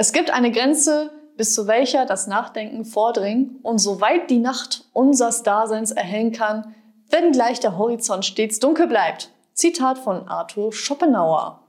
Es gibt eine Grenze, bis zu welcher das Nachdenken vordringen und soweit die Nacht unseres Daseins erhellen kann, wenn gleich der Horizont stets dunkel bleibt. Zitat von Arthur Schopenhauer.